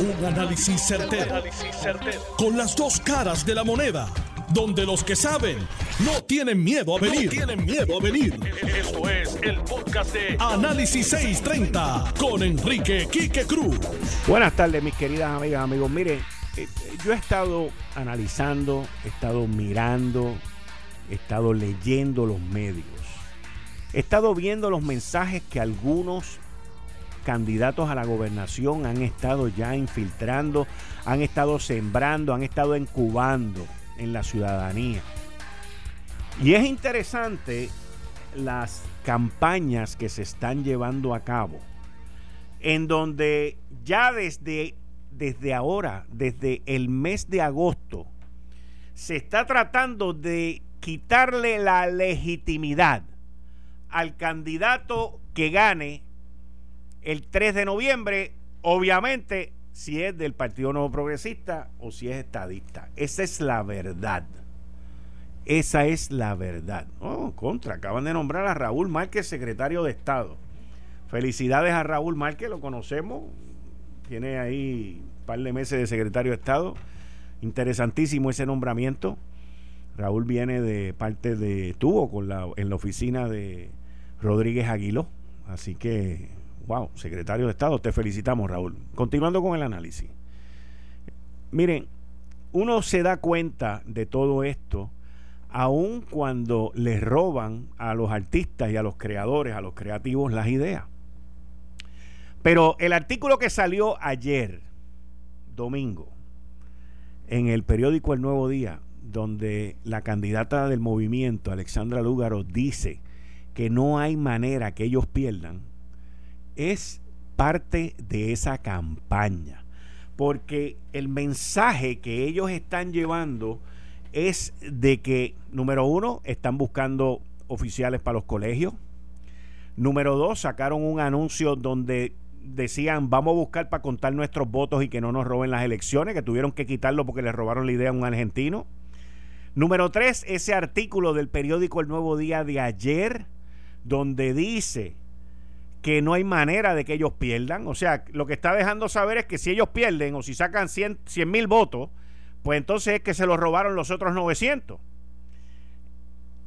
Un análisis certero, Con las dos caras de la moneda. Donde los que saben no tienen miedo a venir. tienen miedo a venir. Esto es el podcast de Análisis 630 con Enrique Quique Cruz. Buenas tardes, mis queridas amigas, amigos. Miren, eh, yo he estado analizando, he estado mirando, he estado leyendo los medios. He estado viendo los mensajes que algunos candidatos a la gobernación han estado ya infiltrando, han estado sembrando, han estado incubando en la ciudadanía. Y es interesante las campañas que se están llevando a cabo, en donde ya desde, desde ahora, desde el mes de agosto, se está tratando de quitarle la legitimidad al candidato que gane el 3 de noviembre, obviamente, si es del Partido Nuevo Progresista o si es estadista. Esa es la verdad. Esa es la verdad. Oh, contra, acaban de nombrar a Raúl Márquez, secretario de Estado. Felicidades a Raúl Márquez, lo conocemos. Tiene ahí un par de meses de secretario de Estado. Interesantísimo ese nombramiento. Raúl viene de parte de, estuvo con la, en la oficina de Rodríguez Aguiló. Así que Wow, secretario de Estado, te felicitamos, Raúl. Continuando con el análisis. Miren, uno se da cuenta de todo esto aun cuando le roban a los artistas y a los creadores, a los creativos, las ideas. Pero el artículo que salió ayer, domingo, en el periódico El Nuevo Día, donde la candidata del movimiento, Alexandra Lúgaro, dice que no hay manera que ellos pierdan, es parte de esa campaña. Porque el mensaje que ellos están llevando es de que, número uno, están buscando oficiales para los colegios. Número dos, sacaron un anuncio donde decían vamos a buscar para contar nuestros votos y que no nos roben las elecciones, que tuvieron que quitarlo porque le robaron la idea a un argentino. Número tres, ese artículo del periódico El Nuevo Día de ayer, donde dice que no hay manera de que ellos pierdan. O sea, lo que está dejando saber es que si ellos pierden o si sacan 100 mil votos, pues entonces es que se los robaron los otros 900.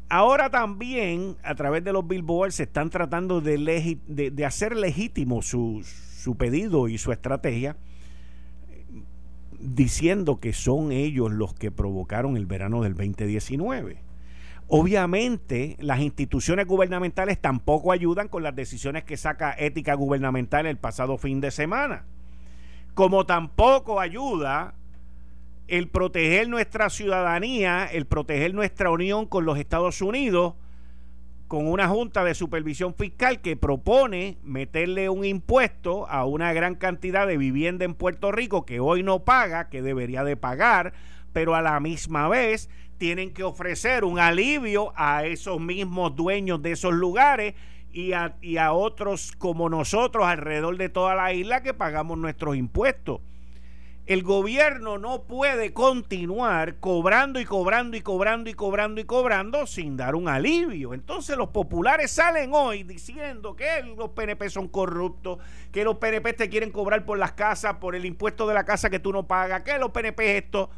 Ahora también, a través de los billboards, se están tratando de, de, hacer legítimo su, su pedido y su estrategia, diciendo que son ellos los que provocaron el verano del 2019. Obviamente, las instituciones gubernamentales tampoco ayudan con las decisiones que saca Ética Gubernamental el pasado fin de semana. Como tampoco ayuda el proteger nuestra ciudadanía, el proteger nuestra unión con los Estados Unidos, con una junta de supervisión fiscal que propone meterle un impuesto a una gran cantidad de vivienda en Puerto Rico que hoy no paga, que debería de pagar, pero a la misma vez tienen que ofrecer un alivio a esos mismos dueños de esos lugares y a, otros como nosotros alrededor de toda la isla que pagamos nuestros impuestos. El gobierno no puede continuar cobrando y cobrando y cobrando y cobrando y cobrando sin dar un alivio. Entonces los populares salen hoy diciendo que los PNP son corruptos, que los PNP te quieren cobrar por las casas, por el impuesto de la casa que tú no pagas, que los PNP esto.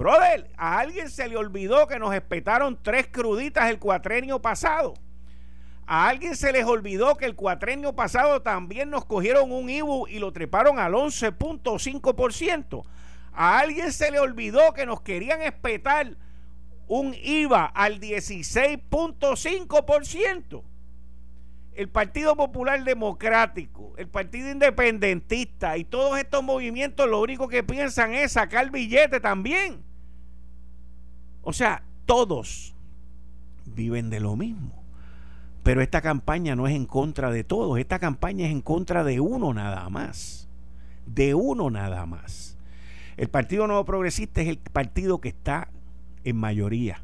Brother, a alguien se le olvidó que nos espetaron tres cruditas el cuatrenio pasado. A alguien se les olvidó que el cuatrenio pasado también nos cogieron un IBU y lo treparon al 11.5%. A alguien se le olvidó que nos querían espetar un IVA al 16.5%. El Partido Popular Democrático, el Partido Independentista y todos estos movimientos lo único que piensan es sacar billete también. O sea, todos viven de lo mismo. Pero esta campaña no es en contra de todos, esta campaña es en contra de uno nada más. De uno nada más. El Partido Nuevo Progresista es el partido que está en mayoría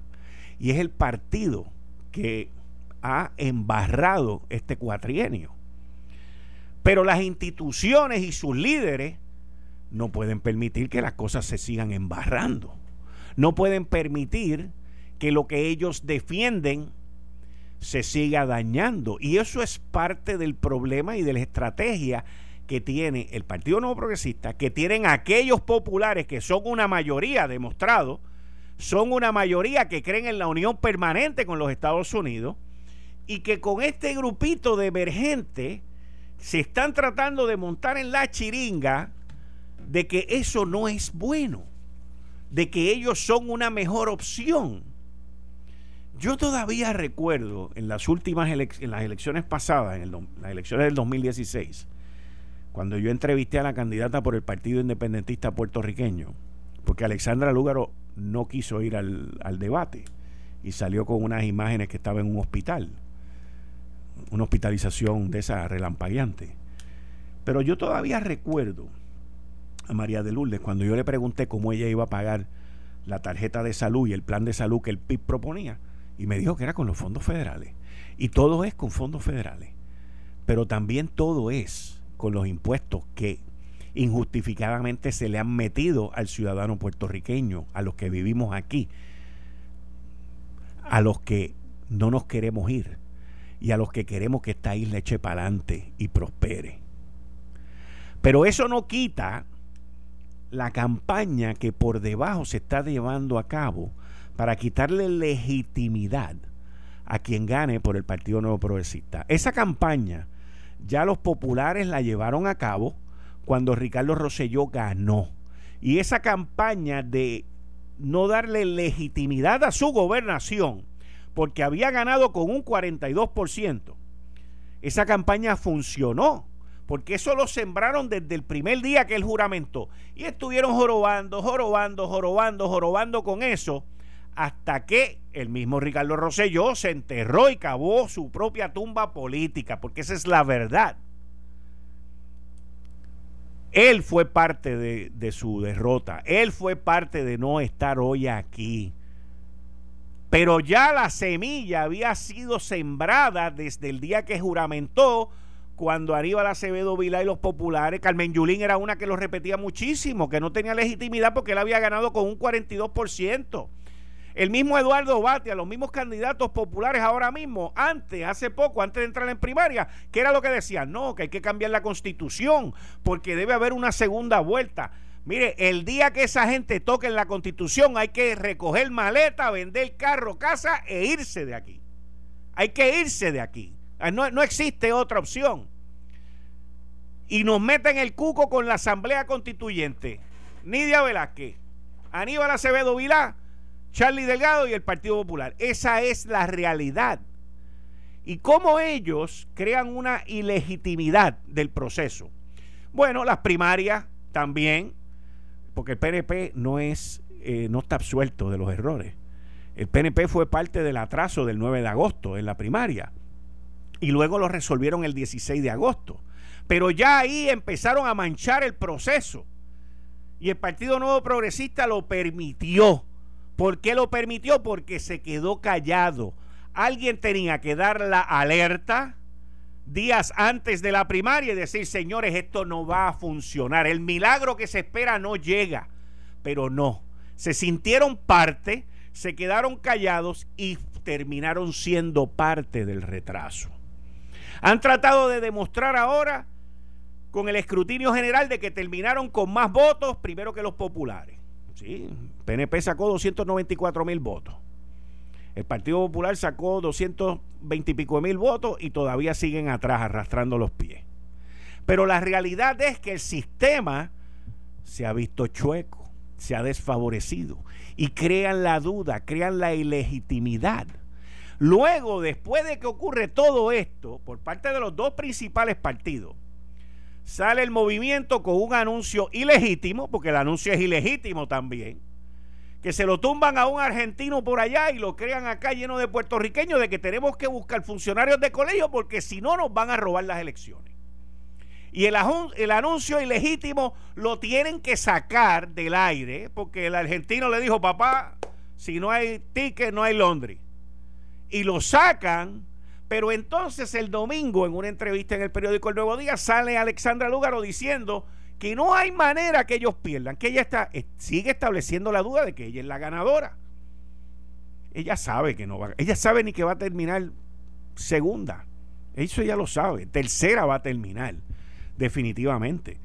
y es el partido que ha embarrado este cuatrienio. Pero las instituciones y sus líderes no pueden permitir que las cosas se sigan embarrando no pueden permitir que lo que ellos defienden se siga dañando. Y eso es parte del problema y de la estrategia que tiene el Partido Nuevo Progresista, que tienen aquellos populares que son una mayoría demostrado, son una mayoría que creen en la unión permanente con los Estados Unidos y que con este grupito de emergentes se están tratando de montar en la chiringa de que eso no es bueno, de que ellos son una mejor opción. Yo todavía recuerdo en las últimas elecciones pasadas, en las elecciones del 2016, cuando yo entrevisté a la candidata por el Partido Independentista puertorriqueño, porque Alexandra Lúgaro no quiso ir al, al debate y salió con unas imágenes que estaba en un hospital, una hospitalización de esa relampagueante. Pero yo todavía recuerdo a María de Lourdes cuando yo le pregunté cómo ella iba a pagar la tarjeta de salud y el plan de salud que el PIB proponía y me dijo que era con los fondos federales. Y todo es con fondos federales. Pero también todo es con los impuestos que injustificadamente se le han metido al ciudadano puertorriqueño, a los que vivimos aquí, a los que no nos queremos ir y a los que queremos que esta isla eche para adelante y prospere. Pero eso no quita la campaña que por debajo se está llevando a cabo para quitarle legitimidad a quien gane por el Partido Nuevo Progresista. Esa campaña ya los populares la llevaron a cabo cuando Ricardo Rosselló ganó. Y esa campaña de no darle legitimidad a su gobernación, porque había ganado con un 42%, esa campaña funcionó porque eso lo sembraron desde el primer día que él juramentó. Y estuvieron jorobando, jorobando, jorobando, jorobando con eso, hasta que el mismo Ricardo Rosselló se enterró y cavó su propia tumba política, porque esa es la verdad. Él fue parte de, de su derrota, él fue parte de no estar hoy aquí. Pero ya la semilla había sido sembrada desde el día que juramentó cuando Aníbal Acevedo Vilá y los populares, Carmen Yulín era una que lo repetía muchísimo, que no tenía legitimidad porque él había ganado con un 42%. El mismo Eduardo Batia, los mismos candidatos populares ahora mismo, antes, hace poco, antes de entrar en primaria, que era lo que decían, no, que hay que cambiar la constitución porque debe haber una segunda vuelta. Mire, el día que esa gente toque en la constitución hay que recoger maleta, vender carro, casa e irse de aquí. Hay que irse de aquí. Ah, no, no existe otra opción. Y nos meten el cuco con la Asamblea Constituyente. Nidia Velázquez, Aníbal Acevedo Vilá, Charlie Delgado y el Partido Popular. Esa es la realidad. Y cómo ellos crean una ilegitimidad del proceso. Bueno, las primarias también, porque el PNP no es, eh, no está absuelto de los errores. El PNP fue parte del atraso del 9 de agosto en la primaria y luego lo resolvieron el 16 de agosto. Pero ya ahí empezaron a manchar el proceso y el Partido Nuevo Progresista lo permitió. ¿Por qué lo permitió? Porque se quedó callado. Alguien tenía que dar la alerta días antes de la primaria y decir, señores, esto no va a funcionar. El milagro que se espera no llega. Pero no. Se sintieron parte, se quedaron callados y terminaron siendo parte del retraso. Han tratado de demostrar ahora con el escrutinio general de que terminaron con más votos primero que los populares. Sí, PNP sacó 294 mil votos. El Partido Popular sacó 220 y pico mil votos y todavía siguen atrás arrastrando los pies. Pero la realidad es que el sistema se ha visto chueco, se ha desfavorecido y crean la duda, crean la ilegitimidad Luego, después de que ocurre todo esto, por parte de los dos principales partidos, sale el movimiento con un anuncio ilegítimo, porque el anuncio es ilegítimo también, que se lo tumban a un argentino por allá y lo crean acá lleno de puertorriqueños de que tenemos que buscar funcionarios de colegio porque si no nos van a robar las elecciones. Y el, el, anuncio ilegítimo lo tienen que sacar del aire porque el argentino le dijo, papá, si no hay ticket, no hay Londres y lo sacan. Pero entonces el domingo, en una entrevista en el periódico El Nuevo Día, sale Alexandra Lúgaro diciendo que no hay manera que ellos pierdan, que ella está, eh, sigue estableciendo la duda de que ella es la ganadora. Ella sabe que no va, ella sabe ni que va a terminar segunda. Eso ya lo sabe. Tercera va a terminar. definitivamente.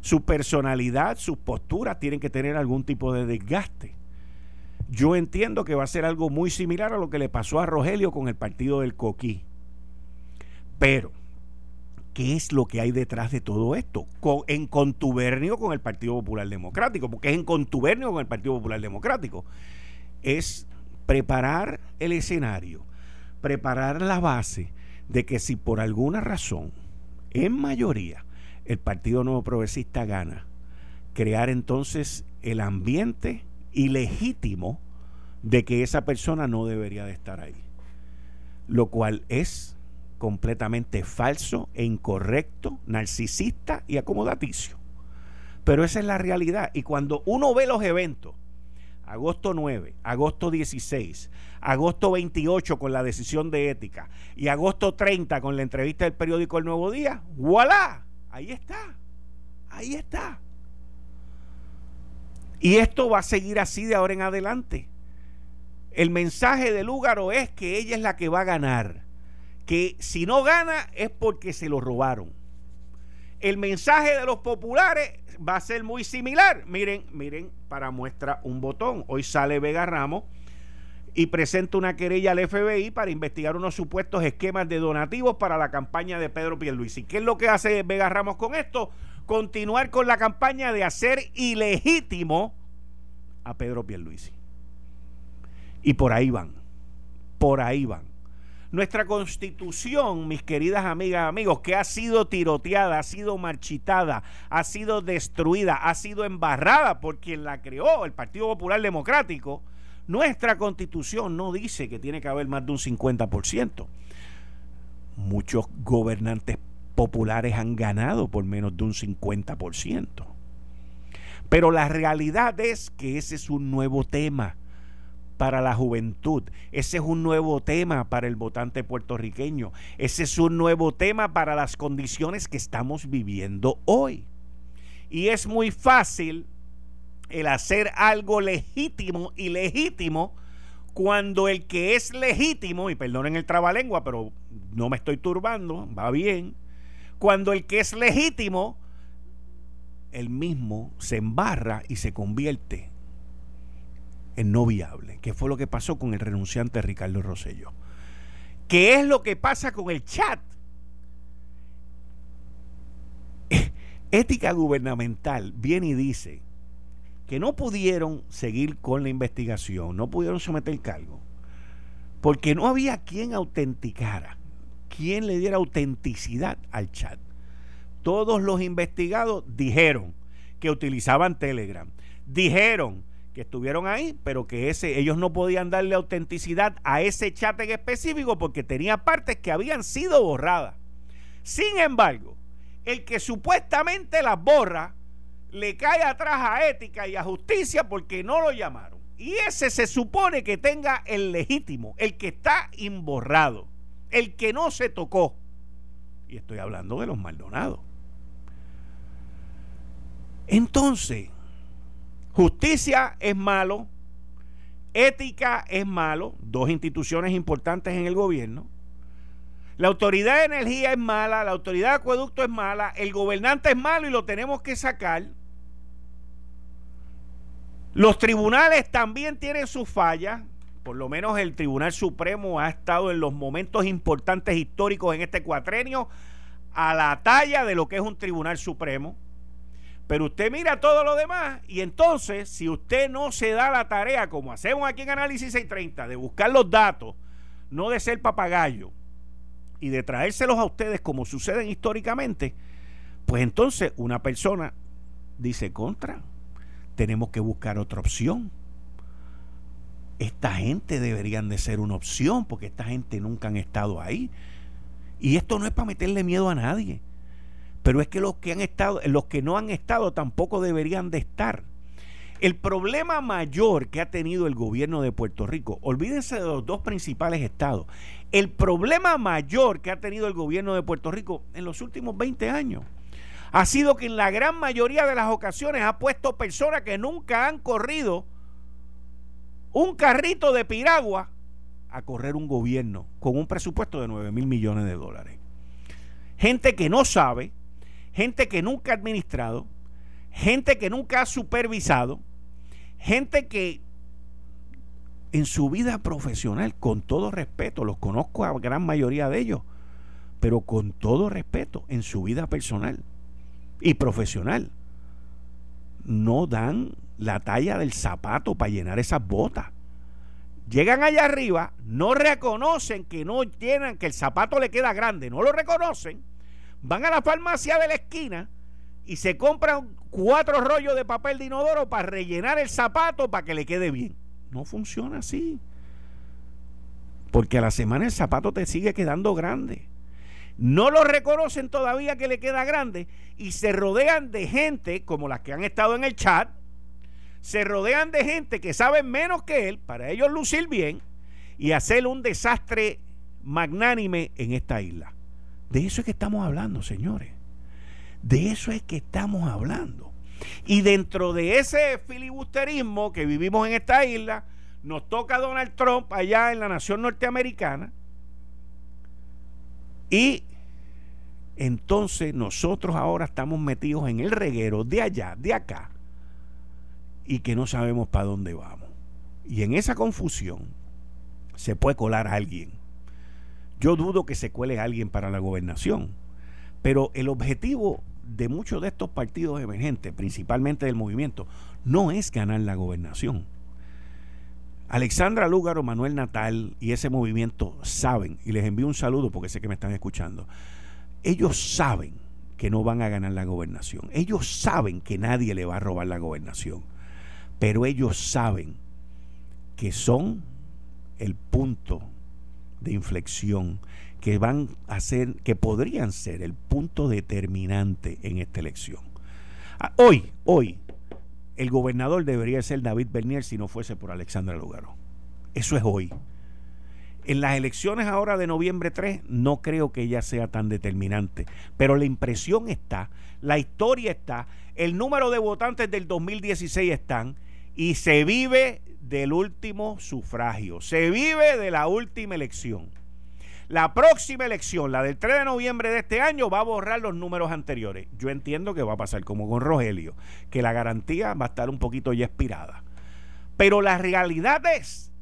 Su personalidad, sus posturas tienen que tener algún tipo de desgaste. Yo entiendo que va a ser algo muy similar a lo que le pasó a Rogelio con el partido del Coquí. Pero, ¿qué es lo que hay detrás de todo esto? en contubernio con el Partido Popular Democrático, porque es en contubernio con el Partido Popular Democrático. Es preparar el escenario, preparar la base de que si por alguna razón, en mayoría, el Partido Nuevo Progresista gana, crear entonces el ambiente ilegítimo de que esa persona no debería de estar ahí. Lo cual es completamente falso e incorrecto, narcisista y acomodaticio. Pero esa es la realidad. Y cuando uno ve los eventos, agosto 9, agosto 16, agosto 28 con la decisión de ética y agosto 30 con la entrevista del periódico El Nuevo Día, ¡voilà! Ahí está, ahí está. Y esto va a seguir así de ahora en adelante. El mensaje de Lúgaro es que ella es la que va a ganar. Que si no gana es porque se lo robaron. El mensaje de los populares va a ser muy similar. Miren, miren, para muestra un botón. Hoy sale Vega Ramos y presenta una querella al FBI para investigar unos supuestos esquemas de donativos para la campaña de Pedro Pierluisi. ¿Qué es lo que hace Vega Ramos con esto? Continuar con la campaña de hacer ilegítimo a Pedro Pierluisi. Y por ahí van, por ahí van. Nuestra constitución, mis queridas amigas, amigos, que ha sido tiroteada, ha sido marchitada, ha sido destruida, ha sido embarrada por quien la creó, el Partido Popular Democrático, nuestra constitución no dice que tiene que haber más de un 50%. Muchos gobernantes populares han ganado por menos de un 50%. Pero la realidad es que ese es un nuevo tema para la juventud. Ese es un nuevo tema para el votante puertorriqueño. Ese es un nuevo tema para las condiciones que estamos viviendo hoy. Y es muy fácil el hacer algo legítimo y legítimo cuando el que es legítimo, y perdonen el trabalengua, pero no me estoy turbando, va bien, cuando el que es legítimo, el mismo se embarra y se convierte no viable, que fue lo que pasó con el renunciante Ricardo Rosello. ¿Qué es lo que pasa con el chat? Ética gubernamental viene y dice que no pudieron seguir con la investigación, no pudieron someter cargo, porque no había quien autenticara, quien le diera autenticidad al chat. Todos los investigados dijeron que utilizaban Telegram, dijeron que estuvieron ahí, pero que ese, ellos no podían darle autenticidad a ese chat en específico porque tenía partes que habían sido borradas. Sin embargo, el que supuestamente las borra le cae atrás a ética y a justicia porque no lo llamaron. Y ese se supone que tenga el legítimo, el que está imborrado, el que no se tocó. Y estoy hablando de los Maldonados. Entonces, Justicia es malo, ética es malo, dos instituciones importantes en el gobierno. La autoridad de energía es mala, la autoridad de acueducto es mala, el gobernante es malo y lo tenemos que sacar. Los tribunales también tienen sus fallas, por lo menos el Tribunal Supremo ha estado en los momentos importantes históricos en este cuatrenio a la talla de lo que es un Tribunal Supremo. Pero usted mira todo lo demás y entonces, si usted no se da la tarea, como hacemos aquí en Análisis 630, de buscar los datos, no de ser papagayo y de traérselos a ustedes como suceden históricamente, pues entonces una persona dice contra, tenemos que buscar otra opción. Esta gente deberían de ser una opción porque esta gente nunca han estado ahí. Y esto no es para meterle miedo a nadie. Pero es que los que han estado, los que no han estado tampoco deberían de estar. El problema mayor que ha tenido el gobierno de Puerto Rico, olvídense de los dos principales estados, el problema mayor que ha tenido el gobierno de Puerto Rico en los últimos 20 años ha sido que en la gran mayoría de las ocasiones ha puesto personas que nunca han corrido un carrito de piragua a correr un gobierno con un presupuesto de 9 mil millones de dólares. Gente que no sabe, gente que nunca ha administrado, gente que nunca ha supervisado, gente que en su vida profesional, con todo respeto, los conozco a gran mayoría de ellos, pero con todo respeto, en su vida personal y profesional, no dan la talla del zapato para llenar esas botas. Llegan allá arriba, no reconocen que no llenan, que el zapato le queda grande, no lo reconocen, van a la farmacia de la esquina y se compran cuatro rollos de papel de inodoro para rellenar el zapato para que le quede bien. No funciona así. Porque a la semana el zapato te sigue quedando grande. No lo reconocen todavía que le queda grande y se rodean de gente como las que han estado en el chat. Se rodean de gente que sabe menos que él para ellos lucir bien y hacer un desastre magnánime en esta isla. De eso es que estamos hablando, señores. De eso es que estamos hablando. Y dentro de ese filibusterismo que vivimos en esta isla, nos toca Donald Trump allá en la nación norteamericana. Y entonces nosotros ahora estamos metidos en el reguero de allá, de acá, y que no sabemos para dónde vamos. Y en esa confusión se puede colar a alguien. Yo dudo que se cuele a alguien para la gobernación, pero el objetivo de muchos de estos partidos emergentes, principalmente del movimiento, no es ganar la gobernación. Alexandra Lúgaro, Manuel Natal y ese movimiento saben, y les envío un saludo porque sé que me están escuchando, ellos saben que no van a ganar la gobernación. Ellos saben que nadie le va a robar la gobernación. Pero ellos saben que son el punto de inflexión que van a ser, que podrían ser el punto determinante en esta elección. Ah, hoy, hoy, el gobernador debería ser David Bernier si no fuese por Alexandra Lugaro. Eso es hoy. En las elecciones ahora de noviembre 3 no creo que ella sea tan determinante, pero la impresión está, la historia está, el número de votantes del 2016 están y se vive del último sufragio, se vive de la última elección. La próxima elección, la del 3 de noviembre de este año, va a borrar los números anteriores. Yo entiendo que va a pasar como con Rogelio, que la garantía va a estar un poquito ya expirada. Pero la realidad es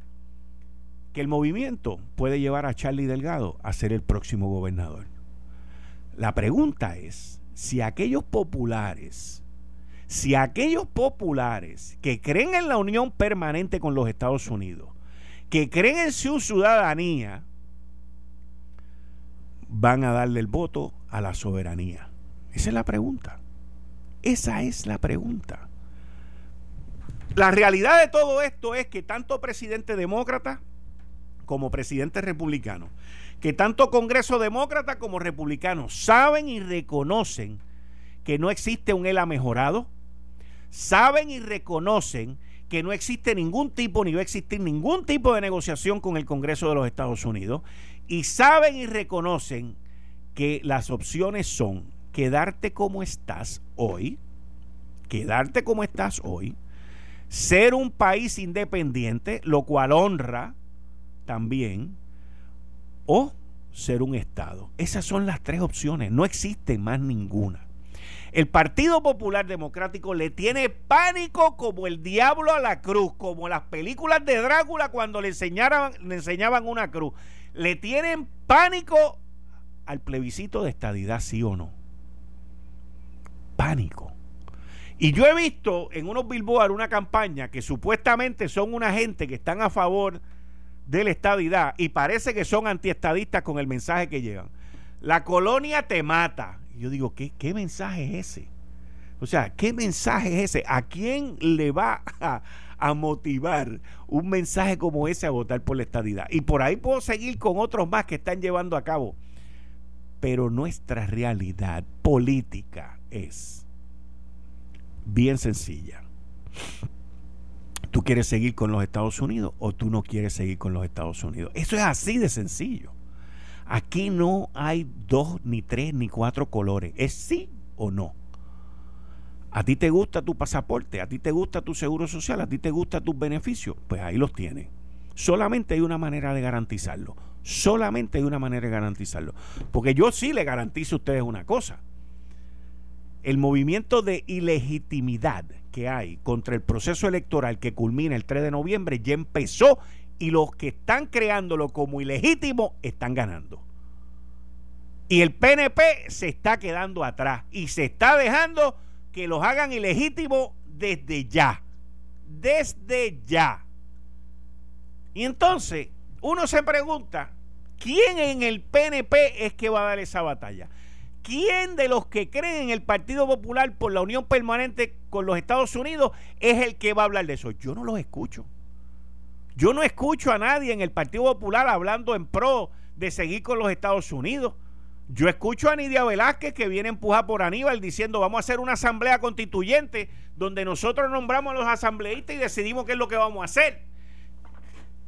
que el movimiento puede llevar a Charlie Delgado a ser el próximo gobernador. La pregunta es si aquellos populares, si aquellos populares que creen en la unión permanente con los Estados Unidos, que creen en su ciudadanía, van a darle el voto a la soberanía? Esa es la pregunta. Esa es la pregunta. La realidad de todo esto es que tanto presidente demócrata como presidente republicano, que tanto Congreso demócrata como republicano saben y reconocen que no existe un ELA mejorado, saben y reconocen que no existe ningún tipo ni va a existir ningún tipo de negociación con el Congreso de los Estados Unidos y saben y reconocen que las opciones son quedarte como estás hoy, quedarte como estás hoy, ser un país independiente, lo cual honra también, o ser un Estado. Esas son las tres opciones, no existe más ninguna. El Partido Popular Democrático le tiene pánico como el diablo a la cruz, como las películas de Drácula cuando le, enseñaban, una cruz le tienen pánico al plebiscito de estadidad, sí o no. Pánico. Y yo he visto en unos billboards una campaña que supuestamente son una gente que están a favor de la estadidad y parece que son antiestadistas con el mensaje que llevan. La colonia te mata. Yo digo, ¿qué, qué mensaje es ese? O sea, ¿qué mensaje es ese? ¿A quién le va a, a motivar un mensaje como ese a votar por la estadidad. Y por ahí puedo seguir con otros más que están llevando a cabo. Pero nuestra realidad política es bien sencilla. ¿Tú quieres seguir con los Estados Unidos o tú no quieres seguir con los Estados Unidos? Eso es así de sencillo. Aquí no hay dos, ni tres, ni cuatro colores. Es sí o no. ¿A ti te gusta tu pasaporte? ¿A ti te gusta tu seguro social? ¿A ti te gusta tus beneficios? Pues ahí los tienes. Solamente hay una manera de garantizarlo. Solamente hay una manera de garantizarlo. Porque yo sí le garantizo a ustedes una cosa. el movimiento de ilegitimidad que hay contra el proceso electoral que culmina el 3 de noviembre ya empezó y los que están creándolo como ilegítimo están ganando. Y el PNP se está quedando atrás y se está dejando que los hagan ilegítimos desde ya. Desde ya. Y entonces uno se pregunta, ¿quién en el PNP es que va a dar esa batalla? ¿Quién de los que creen en el Partido Popular por la unión permanente con los Estados Unidos es el que va a hablar de eso? Yo no los escucho. Yo no escucho a nadie en el Partido Popular hablando en pro de seguir con los Estados Unidos. Yo escucho a Nidia Velázquez que viene empujada por Aníbal diciendo vamos a hacer una asamblea constituyente donde nosotros nombramos a los asambleístas y decidimos qué es lo que vamos a hacer.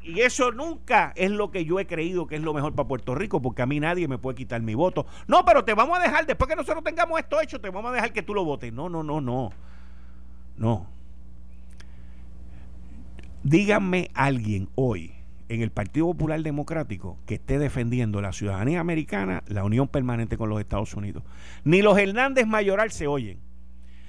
Y eso nunca es lo que yo he creído que es lo mejor para Puerto Rico, porque a mí nadie me puede quitar mi voto. No, pero te vamos a dejar, después que nosotros tengamos esto hecho, te vamos a dejar que tú lo votes. No, no, no, no. No. Díganme alguien hoy en el Partido Popular Democrático que esté defendiendo la ciudadanía americana, la unión permanente con los Estados Unidos. Ni los Hernández Mayoral se oyen,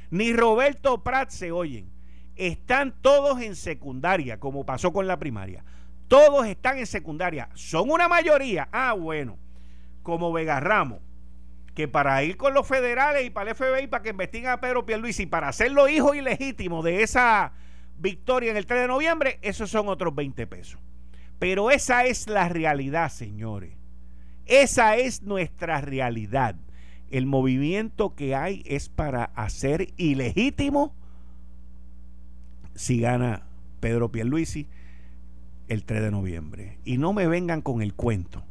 ni Roberto Prat se oyen. Están todos en secundaria, como pasó con la primaria. Todos están en secundaria. Son una mayoría. Ah, bueno. Como Vega Ramos. Que para ir con los federales y para el FBI para que investiguen a Pedro Pierluisi para hacerlo hijo ilegítimo de esa victoria en el 3 de noviembre, esos son otros 20 pesos. Pero esa es la realidad, señores. Esa es nuestra realidad. El movimiento que hay es para hacer ilegítimo si gana Pedro Pierluisi el 3 de noviembre. Y no me vengan con el cuento.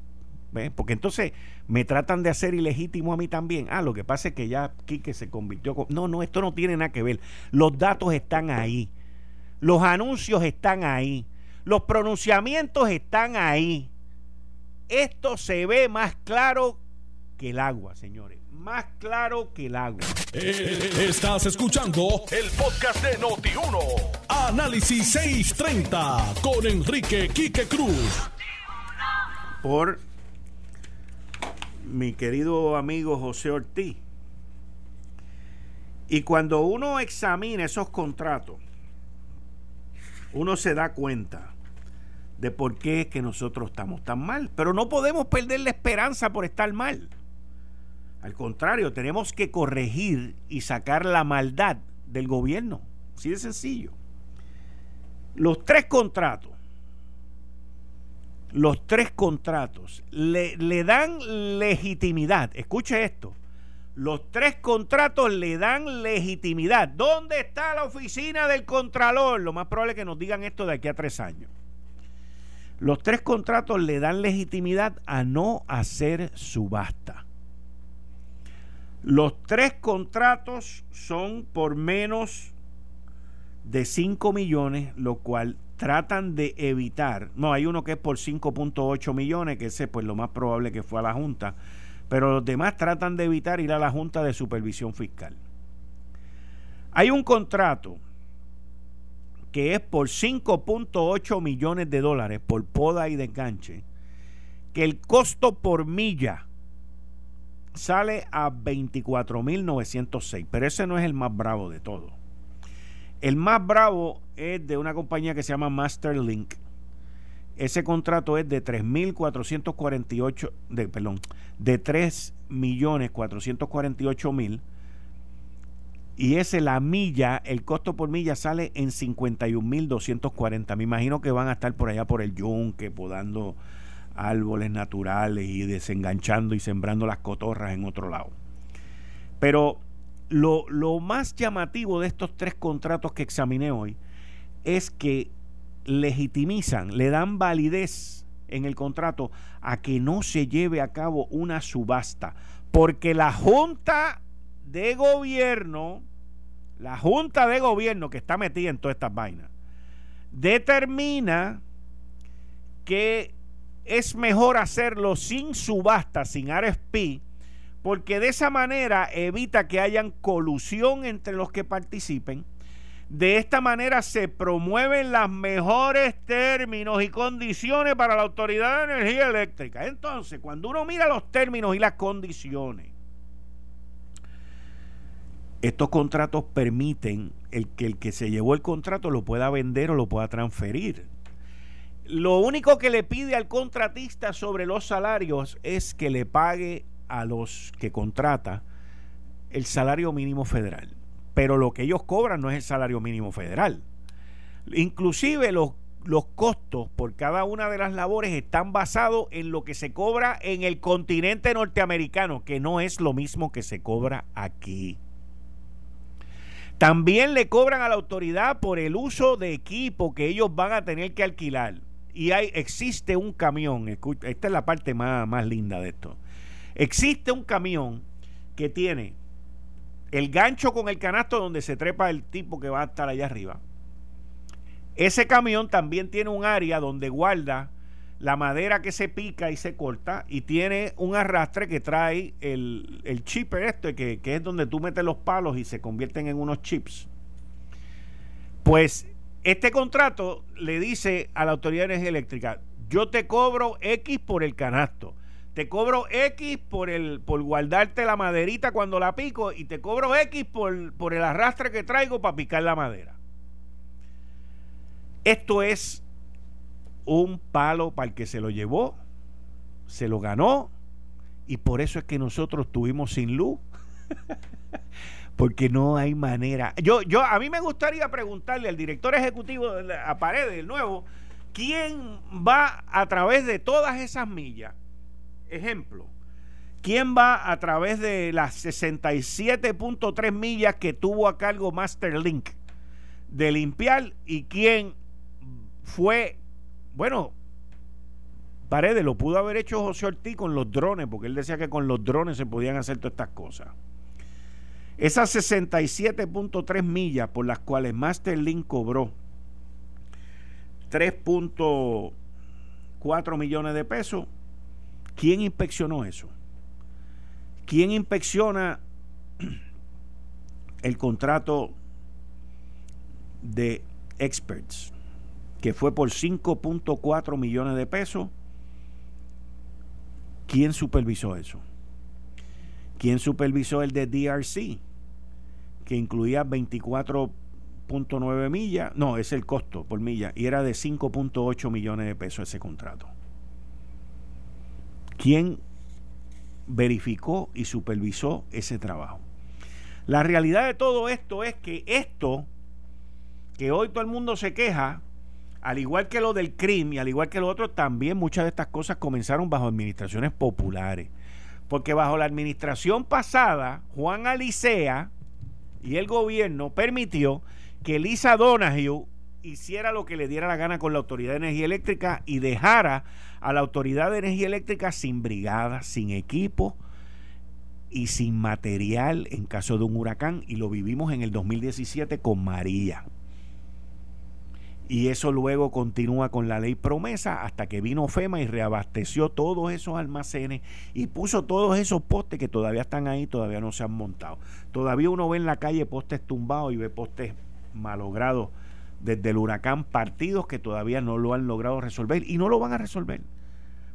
Porque entonces me tratan de hacer ilegítimo a mí también. Ah, lo que pasa es que ya Quique se convirtió con... No, no, esto no tiene nada que ver. Los datos están ahí. Los anuncios están ahí. Los pronunciamientos están ahí. Esto se ve más claro que el agua, señores. Más claro que el agua. Eh, estás escuchando el podcast de Noti1. Análisis 630 con Enrique Quique Cruz. Por mi querido amigo José Ortiz. Y cuando uno examina esos contratos, uno se da cuenta de por qué es que nosotros estamos tan mal. Pero no podemos perder la esperanza por estar mal. Al contrario, tenemos que corregir y sacar la maldad del gobierno. Así de sencillo. Los tres contratos, los tres contratos le, le dan legitimidad. Escuche esto. Los tres contratos le dan legitimidad. ¿Dónde está la oficina del Contralor? Lo más probable es que nos digan esto de aquí a tres años. Los tres contratos le dan legitimidad a no hacer subasta. Los tres contratos son por menos de 5 millones, lo cual tratan de evitar. No, hay uno que es por 5.8 millones, que ese pues lo más probable que fue a la Junta, pero los demás tratan de evitar ir a la Junta de Supervisión Fiscal. Hay un contrato que es por 5.8 millones de dólares por poda y desganche, que el costo por milla sale a 24.906, pero ese no es el más bravo de todo. El más bravo es de una compañía que se llama Masterlink. Ese contrato es de 3.448, de, perdón, de 3.448.000 y ese la milla, el costo por milla sale en 51.240. Me imagino que van a estar por allá por el yunque, podando árboles naturales y desenganchando y sembrando las cotorras en otro lado. Pero lo, lo más llamativo de estos tres contratos que examiné hoy es que legitimizan, le dan validez en el contrato a que no se lleve a cabo una subasta, porque la Junta de Gobierno, la Junta de Gobierno que está metida en todas estas vainas, determina que es mejor hacerlo sin subasta, sin RFP, porque de esa manera evita que hayan colusión entre los que participen. De esta manera se promueven los mejores términos y condiciones para la Autoridad de Energía Eléctrica. Entonces, cuando uno mira los términos y las condiciones estos contratos permiten el que el que se llevó el contrato lo pueda vender o lo pueda transferir. Lo único que le pide al contratista sobre los salarios es que le pague a los que contrata el salario mínimo federal. Pero lo que ellos cobran no es el salario mínimo federal. Inclusive los, los costos por cada una de las labores están basados en lo que se cobra en el continente norteamericano, que no es lo mismo que se cobra aquí. También le cobran a la autoridad por el uso de equipo que ellos van a tener que alquilar. Y hay, existe un camión, esta es la parte más, más linda de esto. Existe un camión que tiene el gancho con el canasto donde se trepa el tipo que va a estar allá arriba. Ese camión también tiene un área donde guarda la madera que se pica y se corta y tiene un arrastre que trae el, el este, que, que es donde tú metes los palos y se convierten en unos chips. Pues este contrato le dice a la Autoridad de Energía Eléctrica, yo te cobro X por el canasto, te cobro X por, el, por guardarte la maderita cuando la pico y te cobro X por, por el arrastre que traigo para picar la madera. Esto es un palo para el que se lo llevó, se lo ganó y por eso es que nosotros estuvimos sin luz. Porque no hay manera. Yo, yo, a mí me gustaría preguntarle al director ejecutivo de la Paredes, el nuevo, ¿quién va a través de todas esas millas? Ejemplo, ¿quién va a través de las 67.3 millas que tuvo a cargo Masterlink de limpiar y quién fue bueno, Paredes lo pudo haber hecho José Ortiz con los drones, porque él decía que con los drones se podían hacer todas estas cosas. Esas 67.3 millas por las cuales Masterlink cobró 3.4 millones de pesos, ¿quién inspeccionó eso? ¿Quién inspecciona el contrato de experts? que fue por 5.4 millones de pesos. ¿Quién supervisó eso? ¿Quién supervisó el de DRC? Que incluía 24.9 millas. No, es el costo por milla. Y era de 5.8 millones de pesos ese contrato. ¿Quién verificó y supervisó ese trabajo? La realidad de todo esto es que esto, que hoy todo el mundo se queja, al igual que lo del crimen y al igual que lo otro, también muchas de estas cosas comenzaron bajo administraciones populares. Porque bajo la administración pasada, Juan Alicea y el gobierno permitió que Lisa Donahue hiciera lo que le diera la gana con la Autoridad de Energía Eléctrica y dejara a la Autoridad de Energía Eléctrica sin brigada, sin equipo y sin material en caso de un huracán. Y lo vivimos en el 2017 con María. Y eso luego continúa con la ley promesa hasta que vino FEMA y reabasteció todos esos almacenes y puso todos esos postes que todavía están ahí, todavía no se han montado. Todavía uno ve en la calle postes tumbados y ve postes malogrados desde el huracán, partidos que todavía no lo han logrado resolver y no lo van a resolver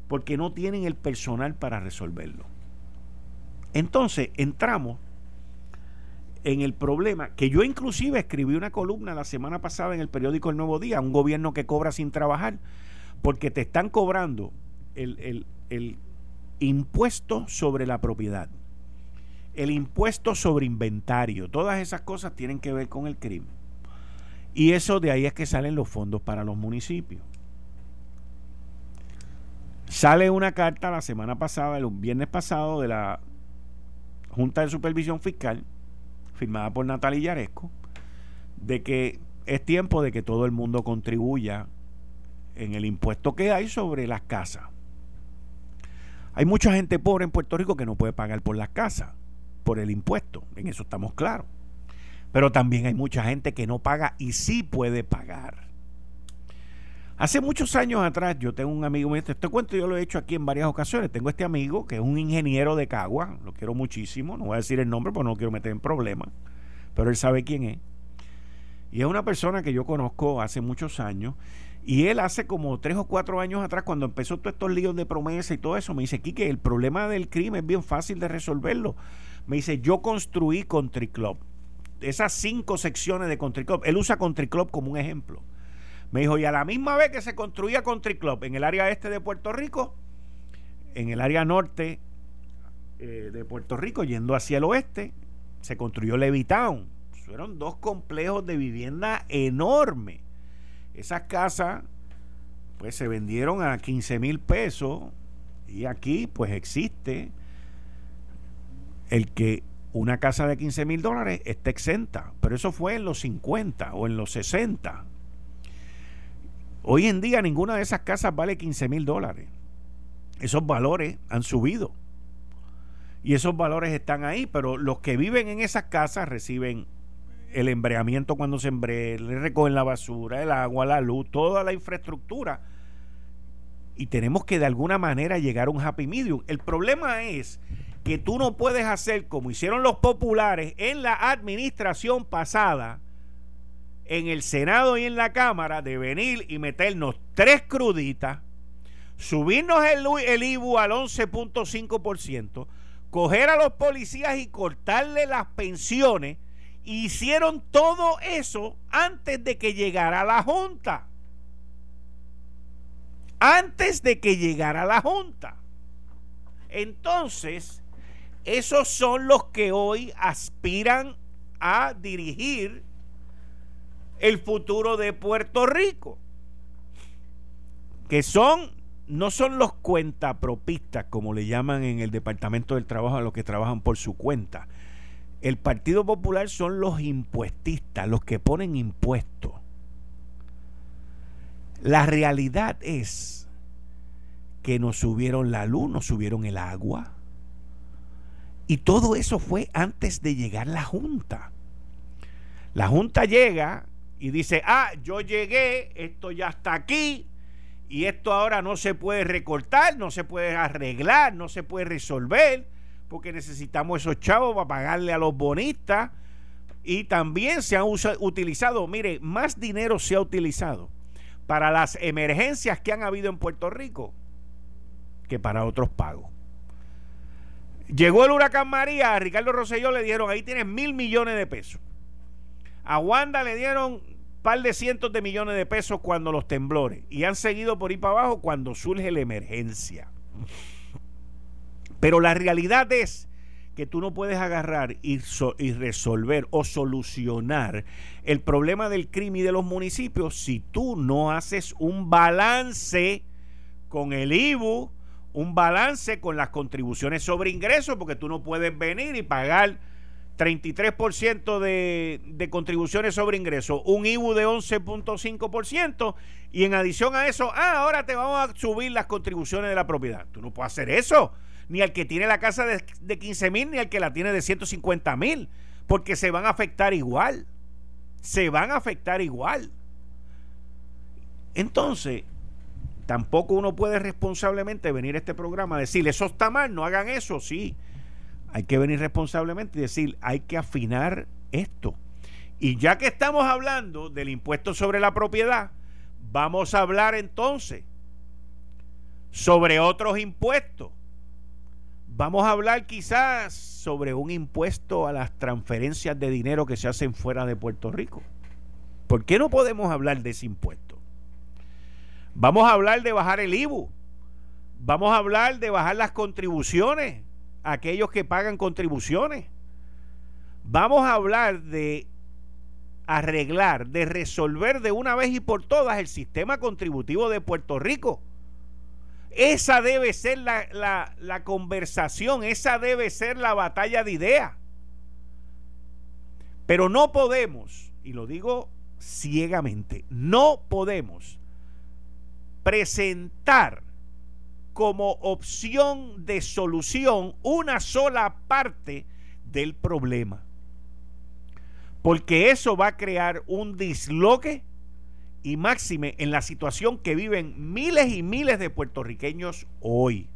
porque no tienen el personal para resolverlo. Entonces entramos en el problema, que yo inclusive escribí una columna la semana pasada en el periódico El Nuevo Día, un gobierno que cobra sin trabajar, porque te están cobrando el, el impuesto sobre la propiedad, el impuesto sobre inventario, todas esas cosas tienen que ver con el crimen. Y eso de ahí es que salen los fondos para los municipios. Sale una carta la semana pasada, el viernes pasado, de la Junta de Supervisión Fiscal, firmada por Natalia Yaresco, de que es tiempo de que todo el mundo contribuya en el impuesto que hay sobre las casas. Hay mucha gente pobre en Puerto Rico que no puede pagar por las casas, por el impuesto, en eso estamos claros. Pero también hay mucha gente que no paga y sí puede pagar. Hace muchos años atrás, yo tengo un amigo, este, este cuento yo lo he hecho aquí en varias ocasiones. Tengo este amigo que es un ingeniero de Cagua, lo quiero muchísimo, no voy a decir el nombre porque no lo quiero meter en problemas, pero él sabe quién es. Y es una persona que yo conozco hace muchos años. Y él hace como tres o cuatro años atrás, cuando empezó todos estos líos de promesa y todo eso, me dice, que el problema del crimen es bien fácil de resolverlo. Me dice, yo construí Country Club. Esas cinco secciones de Country Club. Él usa Country Club como un ejemplo. Me dijo, y a la misma vez que se construía Country Club en el área este de Puerto Rico, en el área norte eh, de Puerto Rico, yendo hacia el oeste, se construyó Levitown. Fueron dos complejos de vivienda enormes. Esas casas, pues se vendieron a 15 mil pesos y aquí, pues existe el que una casa de 15 mil dólares está exenta, pero eso fue en los 50 o en los 60. Hoy en día ninguna de esas casas vale 15 mil dólares. Esos valores han subido. Y esos valores están ahí, pero los que viven en esas casas reciben el embreamiento cuando se embree, le recogen la basura, el agua, la luz, toda la infraestructura. Y tenemos que de alguna manera llegar a un happy medium. El problema es que tú no puedes hacer como hicieron los populares en la administración pasada, en el Senado y en la Cámara, de venir y meternos tres cruditas, subirnos el, el IBU al 11.5%, coger a los policías y cortarle las pensiones. Hicieron todo eso antes de que llegara la Junta. Antes de que llegara la Junta. Entonces, esos son los que hoy aspiran a dirigir el futuro de Puerto Rico. Que son, no son los cuentapropistas, como le llaman en el Departamento del Trabajo a los que trabajan por su cuenta. El Partido Popular son los impuestistas, los que ponen impuestos. La realidad es que nos subieron la luz, nos subieron el agua, y todo eso fue antes de llegar la Junta. La Junta llega y dice, ah, yo llegué, esto ya está aquí, y esto ahora no se puede recortar, no se puede arreglar, no se puede resolver, porque necesitamos esos chavos para pagarle a los bonistas. Y también se han utilizado, mire, más dinero se ha utilizado para las emergencias que han habido en Puerto Rico que para otros pagos. Llegó el huracán María, a Ricardo Rosselló le dieron, ahí tienes mil millones de pesos. A Wanda le dieron un par de cientos de millones de pesos cuando los temblores. Y han seguido por ahí para abajo cuando surge la emergencia. Pero la realidad es que tú no puedes agarrar y, y, resolver o solucionar el problema del crimen y de los municipios si tú no haces un balance con el IBU, un balance con las contribuciones sobre ingresos, porque tú no puedes venir y pagar 33% de, de contribuciones sobre ingresos, un IBU de 11.5% y en adición a eso, ah, ahora te vamos a subir las contribuciones de la propiedad. Tú no puedes hacer eso, ni al que tiene la casa de, de 15 mil, ni al que la tiene de 150 mil, porque se van a afectar igual. Se van a afectar igual. Entonces, tampoco uno puede responsablemente venir a este programa a decir, eso está mal, no hagan eso, sí. Hay que venir responsablemente y decir, hay que afinar esto. Y ya que estamos hablando del impuesto sobre la propiedad, vamos a hablar entonces sobre otros impuestos. Vamos a hablar quizás sobre un impuesto a las transferencias de dinero que se hacen fuera de Puerto Rico. ¿Por qué no podemos hablar de ese impuesto? Vamos a hablar de bajar el IBU. Vamos a hablar de bajar las contribuciones aquellos que pagan contribuciones. Vamos a hablar de arreglar, de resolver de una vez y por todas el sistema contributivo de Puerto Rico. Esa debe ser la, la conversación, esa debe ser la batalla de ideas. Pero no podemos, y lo digo ciegamente, no podemos presentar como opción de solución una sola parte del problema. Porque eso va a crear un disloque y máxime en la situación que viven miles y miles de puertorriqueños hoy.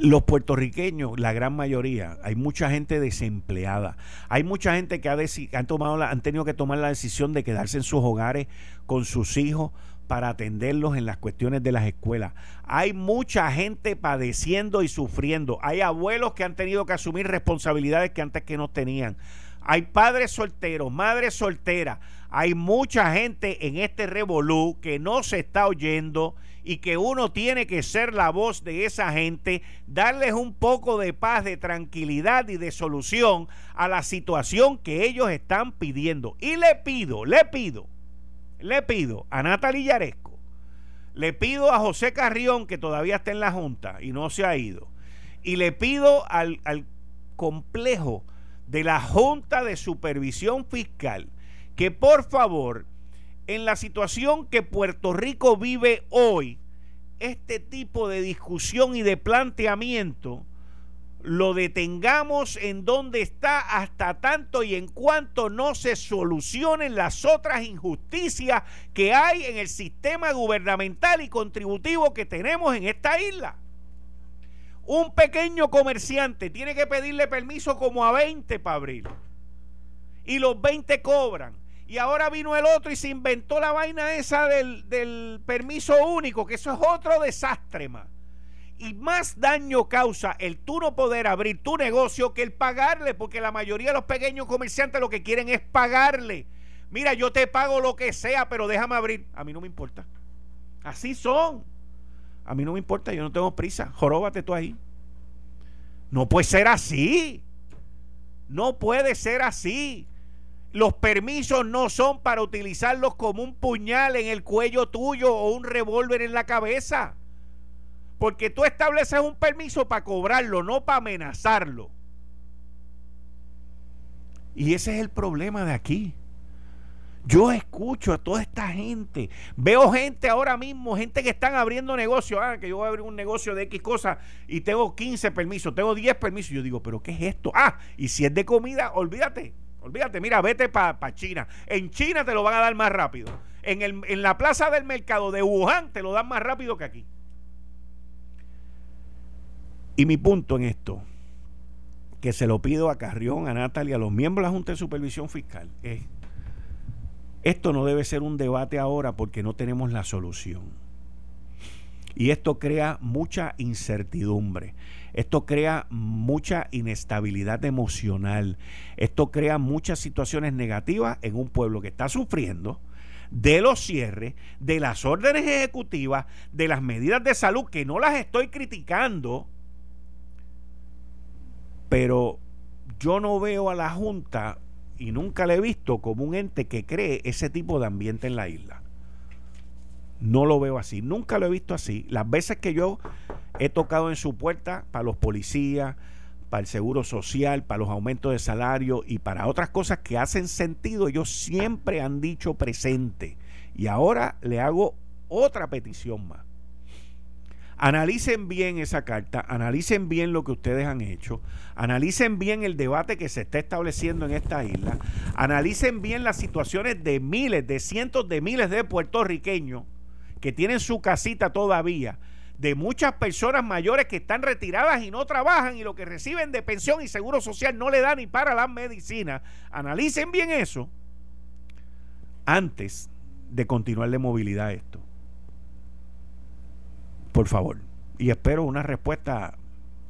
Los puertorriqueños, la gran mayoría, hay mucha gente desempleada, hay mucha gente que ha han, tomado han tenido que tomar la decisión de quedarse en sus hogares con sus hijos para atenderlos en las cuestiones de las escuelas. Hay mucha gente padeciendo y sufriendo. Hay abuelos que han tenido que asumir responsabilidades que antes que no tenían. Hay padres solteros, madres solteras. Hay mucha gente en este revolú que no se está oyendo y que uno tiene que ser la voz de esa gente, darles un poco de paz, de tranquilidad y de solución a la situación que ellos están pidiendo. Y le pido, le pido le pido a Natalie Yaresco, le pido a José Carrión, que todavía está en la Junta y no se ha ido, y le pido al, al complejo de la Junta de Supervisión Fiscal que por favor, en la situación que Puerto Rico vive hoy, este tipo de discusión y de planteamiento lo detengamos en donde está hasta tanto y en cuanto no se solucionen las otras injusticias que hay en el sistema gubernamental y contributivo que tenemos en esta isla. Un pequeño comerciante tiene que pedirle permiso como a 20 para abrir. Y los 20 cobran. Y ahora vino el otro y se inventó la vaina esa del, del permiso único, que eso es otro desastre más y más daño causa el tú no poder abrir tu negocio que el pagarle, porque la mayoría de los pequeños comerciantes lo que quieren es pagarle. Mira, yo te pago lo que sea, pero déjame abrir. A mí no me importa. Así son. A mí no me importa, yo no tengo prisa. Joróbate tú ahí. No puede ser así. No puede ser así. Los permisos no son para utilizarlos como un puñal en el cuello tuyo o un revólver en la cabeza. Porque tú estableces un permiso para cobrarlo, no para amenazarlo. Y ese es el problema de aquí. Yo escucho a toda esta gente. Veo gente ahora mismo, gente que están abriendo negocios. Ah, que yo voy a abrir un negocio de X cosas y tengo 15 permisos, tengo 10 permisos. Yo digo, ¿pero qué es esto? Ah, y si es de comida, olvídate. Olvídate, mira, vete para China. En China te lo van a dar más rápido. En, el, en la plaza del mercado de Wuhan te lo dan más rápido que aquí. Y mi punto en esto, que se lo pido a Carrión, a Natalia, a los miembros de la Junta de Supervisión Fiscal, es, esto no debe ser un debate ahora porque no tenemos la solución. Y esto crea mucha incertidumbre. Esto crea mucha inestabilidad emocional. Esto crea muchas situaciones negativas en un pueblo que está sufriendo de los cierres, de las órdenes ejecutivas, de las medidas de salud, que no las estoy criticando, pero yo no veo a la Junta y nunca la he visto como un ente que cree ese tipo de ambiente en la isla. No lo veo así, nunca lo he visto así. Las veces que yo he tocado en su puerta para los policías, para el seguro social, para los aumentos de salario y para otras cosas que hacen sentido, ellos siempre han dicho presente. Y ahora le hago otra petición más. Analicen bien esa carta, analicen bien lo que ustedes han hecho, analicen bien el debate que se está estableciendo en esta isla, analicen bien las situaciones de miles, de cientos de miles de puertorriqueños que tienen su casita todavía, de muchas personas mayores que están retiradas y no trabajan y lo que reciben de pensión y seguro social no le da ni para la medicina. Analicen bien eso antes de continuar movilidad esto por favor. Y espero una respuesta